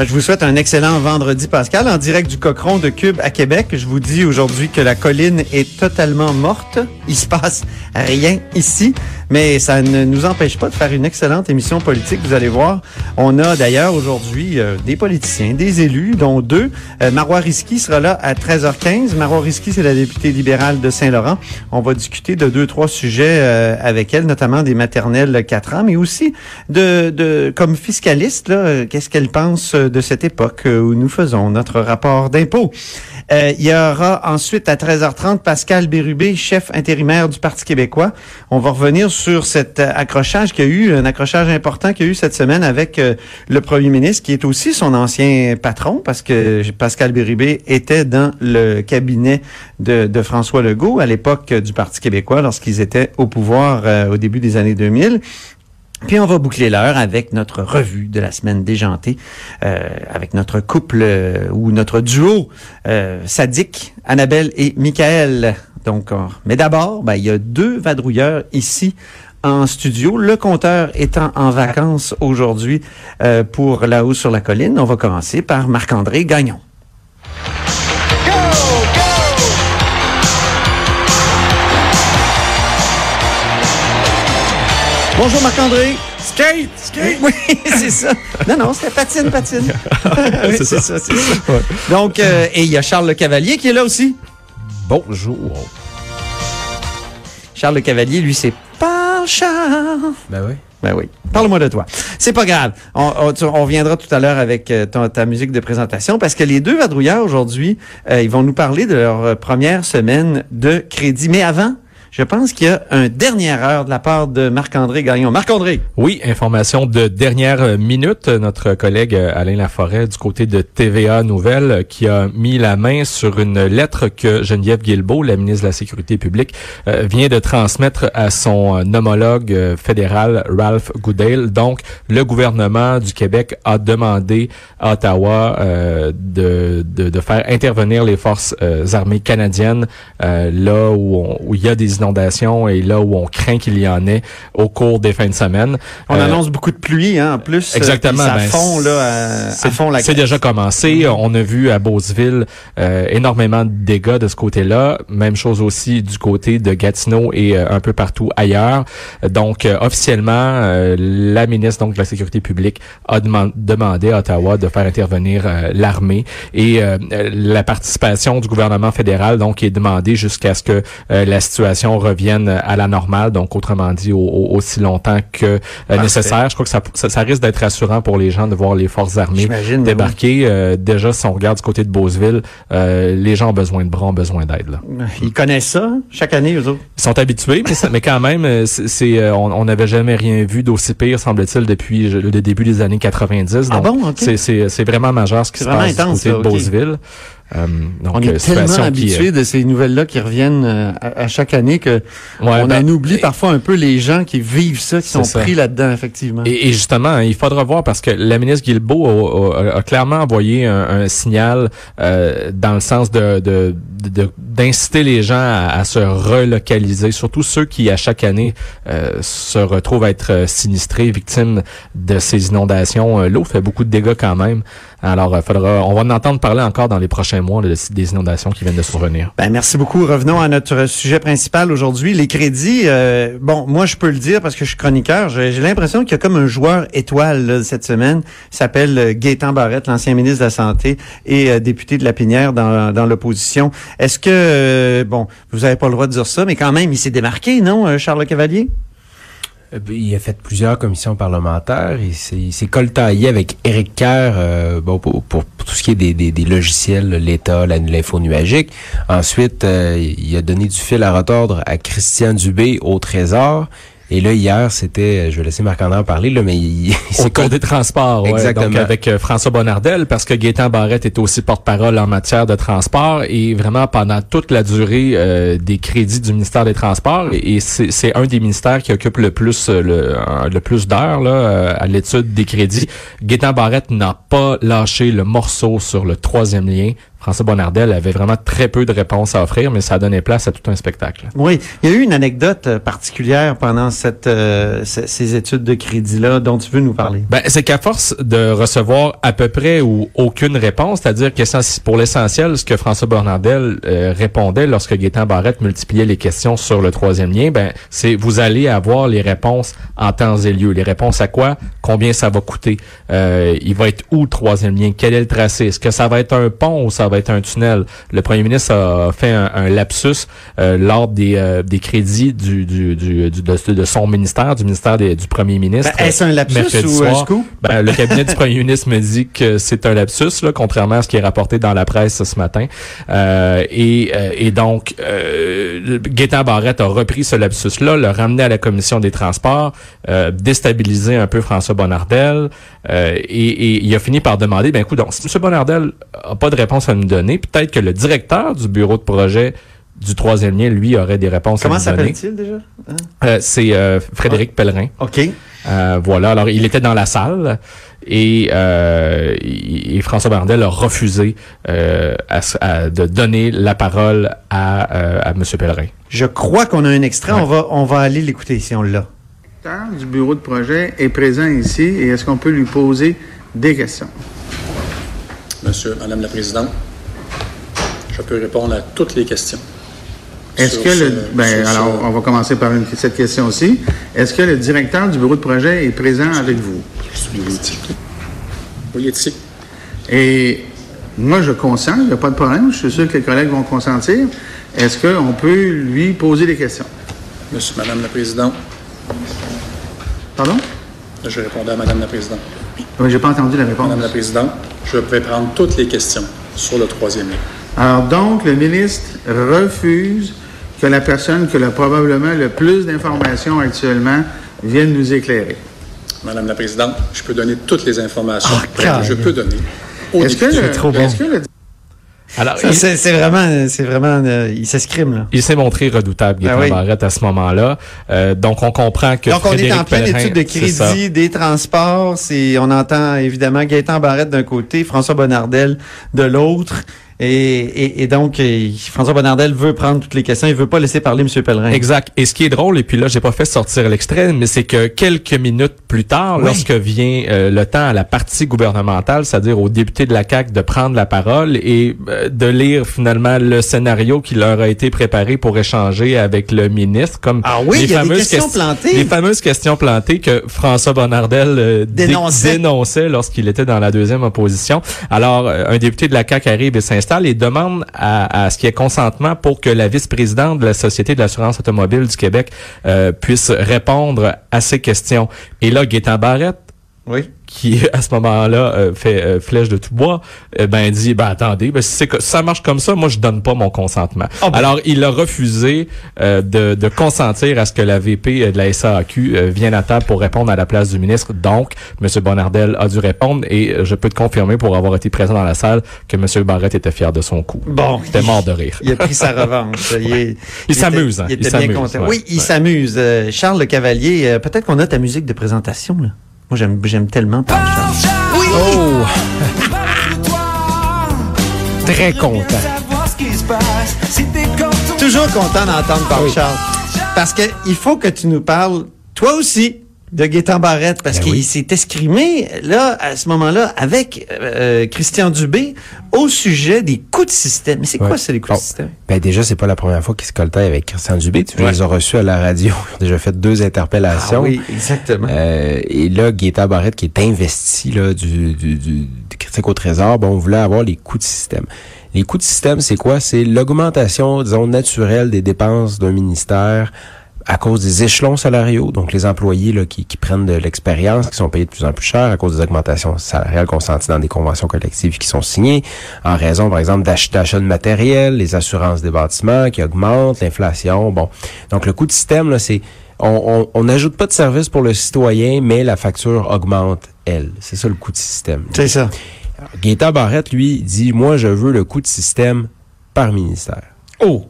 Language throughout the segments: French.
Euh, Je vous souhaite un excellent vendredi, Pascal, en direct du Cochon de Cube à Québec. Je vous dis aujourd'hui que la colline est totalement morte. Il se passe rien ici, mais ça ne nous empêche pas de faire une excellente émission politique. Vous allez voir, on a d'ailleurs aujourd'hui euh, des politiciens, des élus, dont deux. Euh, Marois Risky sera là à 13h15. Marois Risky, c'est la députée libérale de Saint-Laurent. On va discuter de deux, trois sujets euh, avec elle, notamment des maternelles 4 ans, mais aussi de, de comme fiscaliste, là, euh, qu'est-ce qu'elle pense euh, de cette époque euh, où nous faisons notre rapport d'impôt. Euh, il y aura ensuite à 13h30 Pascal Bérubé, chef intérimaire du Parti québécois. On va revenir cet euh, accrochage qu'il y a eu, un accrochage important qu'il y a eu cette semaine avec euh, le premier ministre, qui est aussi son ancien patron, parce que Pascal Bérubé était dans le cabinet de, François Legault à l'époque du Parti québécois, lorsqu'ils étaient au pouvoir euh, au début des années 2000. Puis on va boucler l'heure avec notre revue de la semaine déjantée, euh, avec notre couple euh, ou notre duo euh, Annabelle et Michael. Donc, mais d'abord, ben, il y a deux vadrouilleurs ici en studio. Le compteur étant en vacances aujourd'hui euh, pour là-haut sur la colline, on va commencer par Marc-André Gagnon. Bonjour Marc-André. Skate! Skate! Oui, c'est ça. Non, non, c'était patine, patine. Oui, C'est ça. c'est ça. Donc, euh, et il y a Charles Le Cavalier qui est là aussi. Bonjour. Charles Le Cavalier, lui, c'est pas Charles. Ben oui. Ben oui. Parle-moi de toi. C'est pas grave. On, on, tu- on reviendra tout à l'heure avec euh, ton- ta musique de présentation parce que les deux vadrouilleurs aujourd'hui, euh, ils vont nous parler de leur première semaine de crédit. Mais avant, je pense qu'il y a un dernière heure de la part de Marc-André Gagnon. Marc-André. Oui, information de dernière minute. Notre collègue euh, Alain Laforêt du côté de TVA Nouvelles euh, qui a mis la main sur une lettre que Geneviève Guilbeault, la ministre de la Sécurité publique, euh, vient de transmettre à son homologue fédéral Ralph Goodale. Donc, le gouvernement du Québec a demandé à Ottawa de, faire intervenir les forces armées canadiennes là où, où il y a des inondations et là où on craint qu'il y en ait au cours des fins de semaine. On Euh, annonce beaucoup de pluie, hein, en plus. euh, Exactement, ça ben, fond, là, à, à fond la C'est déjà commencé. On a vu à Beauceville euh, énormément de dégâts de ce côté-là. Même chose aussi du côté de Gatineau et euh, un peu partout ailleurs. Donc, euh, officiellement, euh, la ministre donc de la Sécurité publique a deman- demandé à Ottawa de faire intervenir l'armée et la participation du gouvernement fédéral donc est demandée jusqu'à ce que la situation revienne à la normale. Donc, autrement dit, au- au- aussi longtemps que euh, nécessaire. Je crois que ça, ça, ça risque d'être rassurant pour les gens de voir les forces armées débarquer. Euh, déjà, si on regarde du côté de Beauceville, euh, les gens ont besoin de bras, ont besoin d'aide. Ils connaissent ça, hein, chaque année, eux autres. Ils sont habitués, mais, ça- mais quand même, c'est, on n'avait jamais rien vu d'aussi pire, semble-t-il, depuis le début des années 90. Ah Donc, bon, c'est, vraiment majeur ce qui se passe intense, du côté de. Beauceville. Donc, On euh, est situation tellement qui, euh, de ces nouvelles-là qui reviennent euh, à, à chaque année que Ouais, on ben, en oublie parfois un peu les gens qui vivent ça, qui sont ça. pris là-dedans, effectivement. Et, et justement, il faudra voir parce que la ministre Guilbeault a, a- a clairement envoyé un, un signal euh, dans le sens de de- de- d'inciter les gens à, à se relocaliser, surtout ceux qui à chaque année euh, se retrouvent à être euh, sinistrés, victimes de ces inondations. Euh, L'eau fait beaucoup de dégâts quand même. Alors, euh, faudra, on va en entendre parler encore dans les prochains mois de- des inondations qui viennent de survenir. Ben, merci beaucoup. Revenons à notre sujet principal aujourd'hui, les crédits. Euh, bon, moi, je peux le dire parce que je suis chroniqueur. J'ai l'impression qu'il y a comme un joueur étoile là, cette semaine. Il s'appelle euh, Gaétan Barrette, l'ancien ministre de la Santé et euh, député de la Pinière dans, dans l'opposition. Est-ce que, bon, vous avez pas le droit de dire ça, mais quand même, il s'est démarqué, non, Charles Cavalier? Euh, Il a fait plusieurs commissions parlementaires. Il s'est, il s'est coltaillé avec Éric Kerr euh, bon, pour, pour- pour tout ce qui est des, des, des logiciels, l'État, l'info nuagique. Ensuite, euh, il a donné du fil à retordre à Christian Dubé au Trésor. Et là, hier, c'était, je vais laisser Marc-André en parler, là, mais il, Au cours des transports, ouais. Exactement. Donc, avec euh, François Bonnardel, parce que Gaétan Barrette est aussi porte-parole en matière de transport et vraiment pendant toute la durée euh, des crédits du ministère des Transports. Et, et c'est un des ministères qui occupe le plus euh, le, le plus d'heures là, à l'étude des crédits. Gaétan Barrette n'a pas lâché le morceau sur le troisième lien. François Bonnardel avait vraiment très peu de réponses à offrir, mais ça a donné place à tout un spectacle. Oui, il y a eu une anecdote euh, particulière pendant cette euh, ce- ces études de crédit-là dont tu veux nous parler. Ben, c'est qu'à force de recevoir à peu près ou aucune réponse, c'est-à-dire que pour l'essentiel, ce que François Bernardel euh, répondait lorsque Gaétan Barrette multipliait les questions sur le troisième lien, ben, c'est vous allez avoir les réponses en temps et lieu. Les réponses à quoi? Combien ça va coûter? Euh, il va être où le troisième lien? Quel est le tracé? Est-ce que ça va être un pont ou ça va être un tunnel? Le premier ministre a fait un, un lapsus euh, lors des, euh, des crédits du, du, du, du- de, de son ministère, du ministère des- du premier ministre. Ben, Est-ce un lapsus ou un soir. scoop? Ben, le cabinet du premier ministre me dit que c'est un lapsus, là, contrairement à ce qui est rapporté dans la presse ce matin. Euh, et, euh, et donc, euh, Gaétan Barrette a repris ce lapsus-là, l'a ramené à la commission des transports, euh, déstabilisé un peu François Bonnardel, euh, et, et il a fini par demander, ben écoute, donc, si M. Bonnardel a pas de réponse à donner, peut-être que le directeur du bureau de projet du troisième lien, lui, aurait des réponses Comment à s'appelle-t-il déjà? Hein? Euh, c'est euh, Frédéric Pellerin. OK. Euh, voilà. Alors, il était dans la salle et, euh, François Bardel a refusé euh, à s- à- de donner la parole à, euh, à M. Pellerin. Je crois qu'on a un extrait. On va on va aller l'écouter si on l'a. directeur du bureau de projet est présent ici et est-ce qu'on peut lui poser des questions? Monsieur, Madame la Présidente, je peux répondre à toutes les questions. Est-ce que le. ce- Ben, alors, ce- on va commencer par une- cette question-ci. Est-ce que le directeur du bureau de projet est présent avec vous? Oui, il est ici. Et moi, je consens, il n'y a pas de problème. Je suis sûr que les collègues vont consentir. Est-ce qu'on peut lui poser des questions? Monsieur, Madame la Présidente, Pardon? je répondais à Madame la Présidente. Oui, j'ai pas entendu la réponse. Madame la Présidente, je vais prendre toutes les questions sur le troisième lien. Alors donc, le ministre refuse que la personne qui a probablement le plus d'informations actuellement vienne nous éclairer. Madame la Présidente, je peux donner toutes les informations Ah, que je calme. peux donner. Est-ce que, trop bon. que le Alors, C'est vraiment c'est vraiment euh, il s'escrime là. il s'est montré redoutable, Gaétan Ah oui. Barrette, à ce moment-là. Euh, donc, on comprend que Donc on est en pleine Pellerin, étude de crédit, des transports, c'est on entend évidemment Gaëtan Barrette d'un côté, François Bonnardel de l'autre. Et, et, et donc, euh, François Bonnardel veut prendre toutes les questions. Il veut pas laisser parler M. Pellerin. Exact. Et ce qui est drôle, et puis là, j'ai pas fait sortir l'extrait, mais c'est que quelques minutes plus tard, Oui. lorsque vient euh, le temps à la partie gouvernementale, c'est-à-dire aux députés de la CAQ de prendre la parole et euh, de lire finalement le scénario qui leur a été préparé pour échanger avec le ministre, comme Ah oui, les il y a des fameuses questions ques- plantées. les fameuses questions plantées que François Bonnardel euh, dé- Dénonçait. dénonçait lorsqu'il était dans la deuxième opposition. Alors, un député de la CAQ arrive et s'installe et demande à, à ce qu'il y ait consentement pour que la vice-présidente de la Société de l'assurance automobile du Québec euh, puisse répondre à ces questions. Et là, Gaétan Barrette, Oui. Qui à ce moment-là euh, fait euh, flèche de tout bois, euh, ben dit ben attendez, ben si, c'est que- si ça marche comme ça, moi je donne pas mon consentement. Ah ben. Alors il a refusé euh, de, de consentir à ce que la VP de la SAQ euh, vienne à table pour répondre à la place du ministre. Donc M. Bonnardel a dû répondre et euh, je peux te confirmer pour avoir été présent dans la salle que M. Barrette était fier de son coup. Bon. Il était mort de rire. Il a pris sa revanche. Il, s'amuse, était- hein. Il Il était bien content. ouais. Oui, il s'amuse. Euh, Charles Le Cavalier, euh, peut-être qu'on a ta musique de présentation là. Moi j'aime j'aime tellement Paul Charles. Oh! Très content. Toujours content d'entendre Paul Charles. Parce que il faut que tu nous parles, toi aussi, de Gaétan Barrette, parce Ben qu'il oui. s'est escrimé, là, à ce moment-là, avec euh, Christian Dubé, au sujet des coûts de système. Mais c'est quoi, ça, les coûts Bon. de système? Ben déjà, c'est pas la première fois qu'ils se coltaient avec Christian Dubé. Tu Ouais. les as reçus à la radio. Ils ont déjà fait deux interpellations. Ah oui, exactement. Euh, et là, Gaétan Barrette, qui est investi là, du, du, du, du critique au trésor, bon, on voulait avoir les coûts de système. Les coûts de système, c'est quoi? C'est l'augmentation, disons, naturelle des dépenses d'un ministère à cause des échelons salariaux, donc les employés là, qui, qui prennent de l'expérience, qui sont payés de plus en plus cher à cause des augmentations salariales consenties dans des conventions collectives qui sont signées, en raison, par exemple, d'ach- d'achat de matériel, les assurances des bâtiments qui augmentent, l'inflation. Bon, donc le coût de système, là, c'est on n'ajoute pas de service pour le citoyen, mais la facture augmente, elle. C'est ça le coût de système. C'est ça. Gaétan Barrette, lui, dit, moi, je veux le coût de système par ministère. Oh!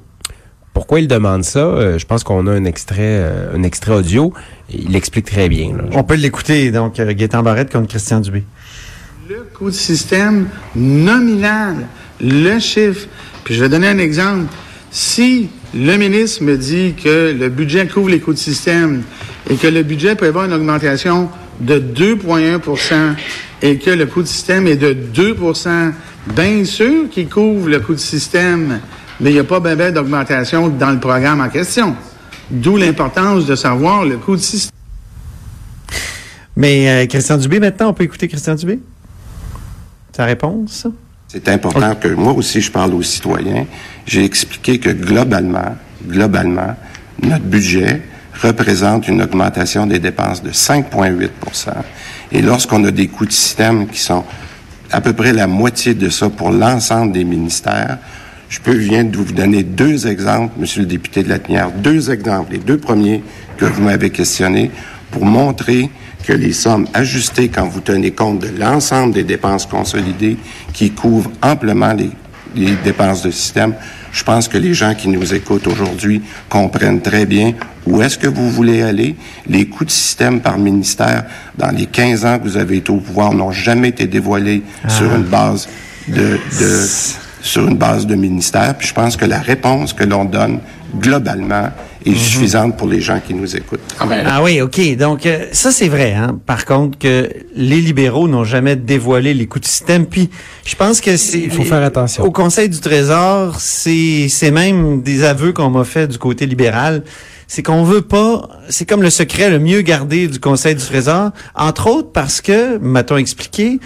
Pourquoi il demande ça? Euh, je pense qu'on a un extrait, euh, un extrait audio. Il l'explique très bien. Là. On peut l'écouter, donc, euh, Gaétan Barrette contre Christian Dubé. Le coût de système nominal, le chiffre. Puis je vais donner un exemple. Si le ministre me dit que le budget couvre les coûts de système et que le budget prévoit une augmentation de 2,1% et que le coût de système est de 2% bien sûr qu'il couvre le coût de système, mais il n'y a pas bien d'augmentation dans le programme en question. D'où l'importance de savoir le coût de système. Mais euh, Christian Dubé, maintenant, on peut écouter Christian Dubé? Sa réponse? C'est important que moi aussi je parle aux citoyens. J'ai expliqué que globalement, globalement, notre budget représente une augmentation des dépenses de 5,8% Et lorsqu'on a des coûts de système qui sont à peu près la moitié de ça pour l'ensemble des ministères, je peux viens de vous donner deux exemples, Monsieur le député de la Tanière, deux exemples, les deux premiers que vous m'avez questionnés, pour montrer que les sommes ajustées quand vous tenez compte de l'ensemble des dépenses consolidées qui couvrent amplement les, les dépenses de système, je pense que les gens qui nous écoutent aujourd'hui comprennent très bien où est-ce que vous voulez aller. Les coûts de système par ministère dans les 15 ans que vous avez été au pouvoir n'ont jamais été dévoilés sur une base de, de sur une base de ministère. Puis je pense que la réponse que l'on donne globalement est suffisante pour les gens qui nous écoutent. Ah oui, OK. Donc, euh, ça, c'est vrai. Hein? Par contre, que les libéraux n'ont jamais dévoilé les coûts de système. Puis, je pense que c'est... Il faut faire attention. Au Conseil du Trésor, c'est c'est même des aveux qu'on m'a fait du côté libéral. C'est qu'on veut pas... C'est comme le secret le mieux gardé du Conseil du Trésor. Entre autres parce que, m'a-t-on expliqué,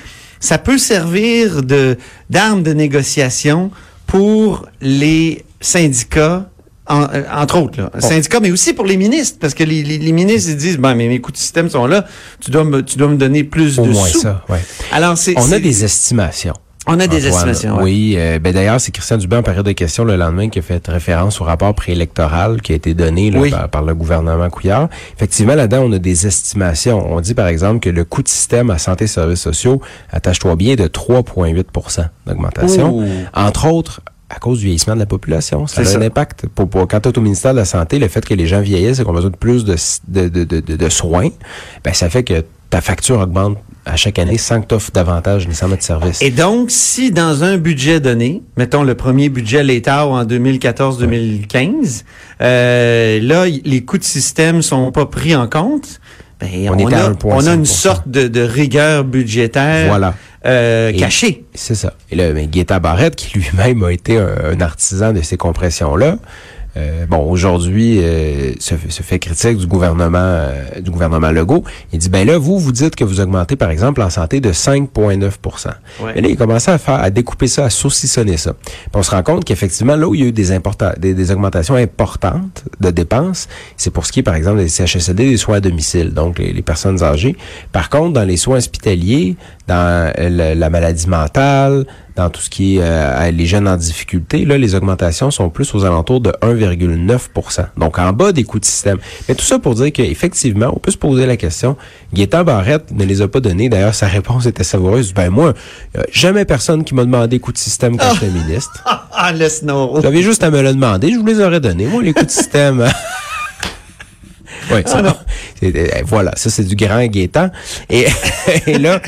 ça peut servir de d'arme de négociation pour les syndicats en- euh, entre autres, là. syndicats, mais aussi pour les ministres, parce que les, les, les ministres ils disent, ben, mais mes coûts de système sont là, tu dois me, tu dois me donner plus Au de moins sous. ça, ouais. Alors, c'est, On a des estimations. On a des Antoine. estimations. ouais. Oui, euh, ben d'ailleurs, c'est Christian Dubé en période de questions le lendemain qui a fait référence au rapport préélectoral qui a été donné là, Oui. par, par le gouvernement Couillard. Effectivement, là-dedans, on a des estimations. On dit par exemple que le coût de système à santé et services sociaux, attache-toi bien, de 3,8% d'augmentation. Entre autres, à cause du vieillissement de la population. Ça a un impact. Pour, pour, quand tu es au ministère de la Santé, le fait que les gens vieillissent et qu'on a besoin de plus de, de, de, de, de- de soins, ben, ça fait que ta facture augmente à chaque année sans que tu offres davantage nécessairement de services. Et donc, si dans un budget donné, mettons le premier budget l'État en 2014-2015, euh, là, les coûts de système sont pas pris en compte, ben, On on, est à a, 1,5%. on a une sorte de, de rigueur budgétaire Voilà. euh, cachée. C'est ça. Et là, Guetta Barrette, qui lui-même a été un, un artisan de ces compressions-là, euh, bon, aujourd'hui, euh, se, se fait critique du gouvernement euh, du gouvernement Legault. Il dit, ben là, vous, vous dites que vous augmentez, par exemple, en santé de 5,9 Ouais. Mais là, il commençait à faire, à découper ça, à saucissonner ça. Puis on se rend compte qu'effectivement, là où il y a eu des, importa- des, des augmentations importantes de dépenses, c'est pour ce qui est, par exemple, des CHSLD, des soins à domicile, donc les, les personnes âgées. Par contre, dans les soins hospitaliers, dans euh, la maladie mentale, dans tout ce qui est euh, les jeunes en difficulté, là, les augmentations sont plus aux alentours de 1,9% Donc, en bas des coûts de système. Mais tout ça pour dire qu'effectivement, on peut se poser la question. Gaétan Barrette ne les a pas donnés. D'ailleurs, sa réponse était savoureuse. Ben moi, a jamais personne qui m'a demandé coûts de système quand j'étais ministre. Ah, laisse no. J'avais juste à me le demander, je vous les aurais donnés. Moi, les coûts de système. oui, ça, c'est- euh, voilà, ça c'est du grand Gaétan. Et, et là,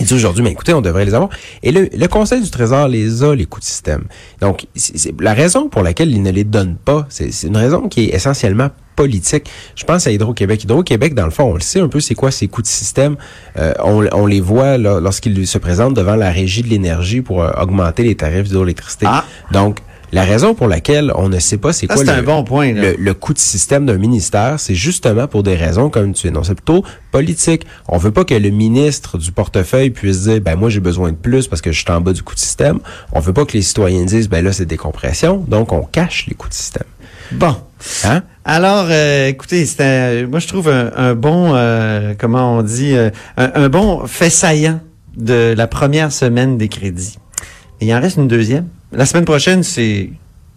il dit aujourd'hui, mais écoutez, on devrait les avoir. Et le, le Conseil du Trésor les a, les coûts de système. Donc, c'est- c'est- la raison pour laquelle il ne les donne pas, c'est c'est une raison qui est essentiellement politique. Je pense à Hydro-Québec. Hydro-Québec, dans le fond, on le sait un peu, c'est quoi ces coûts de système. Euh, on, on les voit là, lorsqu'ils se présentent devant la régie de l'énergie pour euh, augmenter les tarifs d'hydroélectricité. Ah. Donc, la raison pour laquelle on ne sait pas c'est quoi le, un bon point, là. le, le coût de système d'un ministère, c'est justement pour des raisons comme tu énonces. C'est plutôt politique. On veut pas que le ministre du portefeuille puisse dire, ben moi j'ai besoin de plus parce que je suis en bas du coût de système. On veut pas que les citoyens disent, ben là c'est des compressions, donc on cache les coûts de système. Bon. Hein? Alors, euh, écoutez, c'était, moi je trouve un, un bon, euh, comment on dit, euh, un, un bon fait saillant de la première semaine des crédits. Et il en reste une deuxième. La semaine prochaine, c'est,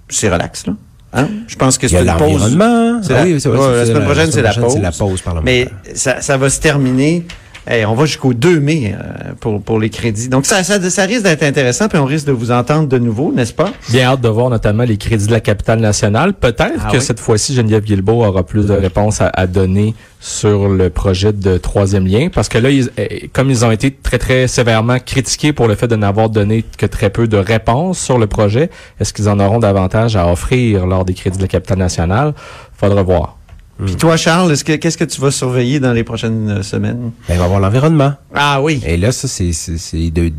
c'est relax là. Hein? Je pense que c'est une pause. C'est Ah oui, ouais, la semaine prochaine, c'est la la pause Mais ça, ça va se terminer. Hey, on va jusqu'au 2 mai euh, pour, pour les crédits. Donc, ça, ça, ça risque d'être intéressant, puis on risque de vous entendre de nouveau, n'est-ce pas? Bien hâte de voir notamment les crédits de la capitale nationale. Peut-être Ah que oui. cette fois-ci, Geneviève Guilbeault aura plus de réponses à, à donner sur le projet de troisième lien. Parce que là, ils- eh, comme ils ont été très, très sévèrement critiqués pour le fait de n'avoir donné que très peu de réponses sur le projet, est-ce qu'ils en auront davantage à offrir lors des crédits de la capitale nationale? Faudra voir. Puis toi, Charles, est-ce que, qu'est-ce que tu vas surveiller dans les prochaines euh, semaines? Ben, il va y avoir l'environnement. Ah oui. Et là, ça, c'est, c'est, c'est de,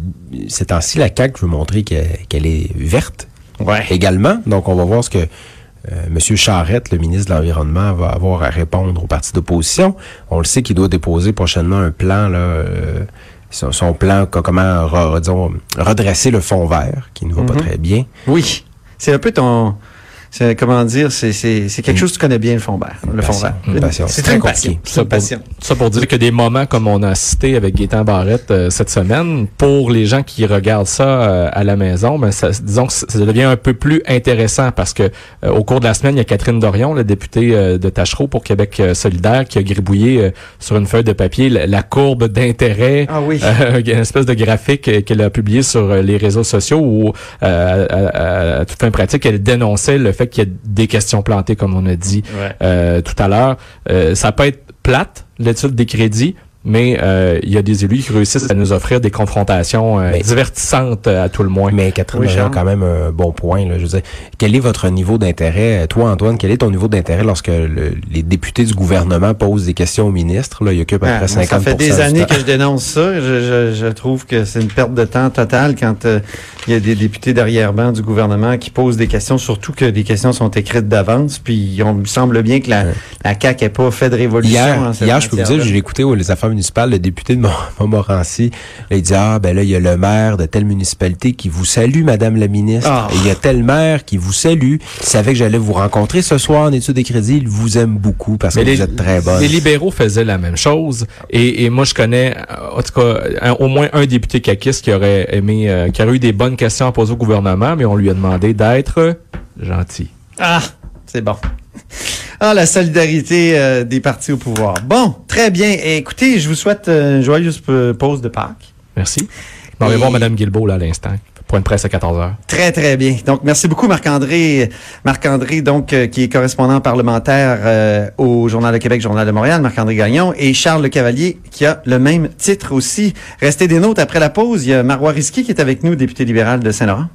ces temps-ci, la CAQ veut montrer qu'elle, qu'elle est verte Ouais. également. Donc, on va voir ce que euh, M. Charette, le ministre de l'Environnement, va avoir à répondre au parti d'opposition. On le sait qu'il doit déposer prochainement un plan, là, euh, son, son plan, co- comment, re- disons, redresser le fond vert, qui ne va pas Mhm. très bien. Oui. C'est un peu ton. C'est, comment dire, c'est, c'est, c'est quelque chose que tu connais bien, le fond vert. Le fond vert. C'est Très compliqué. Ça pour, passion. ça pour dire que des moments comme on a cité avec Gaétan Barrette euh, cette semaine, pour les gens qui regardent ça euh, à la maison, ben ça, disons que ça ça devient un peu plus intéressant parce que euh, au cours de la semaine, il y a Catherine Dorion, la députée euh, de Tachereau pour Québec euh, solidaire, qui a gribouillé euh, sur une feuille de papier la, la courbe d'intérêt Ah oui. euh, une espèce de graphique euh, qu'elle a publié sur euh, les réseaux sociaux où, euh, à, à- à toute fin pratique, elle dénonçait le fait qu'il y a des questions plantées, comme on a dit Ouais. euh, tout à l'heure. Euh, ça peut être plate, l'étude des crédits, mais euh, il y a des élus qui réussissent à nous offrir des confrontations euh, Mais- divertissantes euh, à tout le moins. Mais Catherine Oui, quand même un bon point. Là. Je veux dire, quel est votre niveau d'intérêt? Toi, Antoine, quel est ton niveau d'intérêt lorsque le- les députés du gouvernement posent des questions au ministre? Là, il occupe à peu Ah, près moi, 50 ça fait des années que je dénonce ça. Je, je, je trouve que c'est une perte de temps totale quand euh, il y a des députés derrière-ban du gouvernement qui posent des questions, surtout que les questions sont écrites d'avance. Puis on me semble bien que la, Ouais. la CAQ n'ait pas fait de révolution. Hier, en cette hier je peux vous dire, j'ai écouté aux les affaires municipales, le député de Mont- Montmorency. Là, il dit, ah, ben là, il y a le maire de telle municipalité qui vous salue, Madame la ministre. Ah. Et il y a tel maire qui vous salue. Il savait que j'allais vous rencontrer ce soir en études des crédits. Il vous aime beaucoup parce que vous êtes très bonne. les libéraux faisaient la même chose. Et, et moi, je connais, en tout cas, un- au moins un député caquiste qui aurait aimé, euh, qui aurait eu des bonnes questions à poser au gouvernement, mais on lui a demandé d'être gentil. Ah, c'est bon. Ah, la solidarité euh, des partis au pouvoir. Bon, très bien. Écoutez, je vous souhaite euh, une joyeuse euh, pause de Pâques. Merci. On va voir Mme Guilbeault là, à l'instant. Point de presse à 14 heures. Très, très bien. Donc, merci beaucoup, Marc-André. Marc-André, donc, euh, qui est correspondant parlementaire euh, au Journal de Québec, Journal de Montréal, Marc-André Gagnon, et Charles Le Cavalier, qui a le même titre aussi. Restez des nôtres après la pause. Il y a Marois Risky qui est avec nous, député libéral de Saint-Laurent.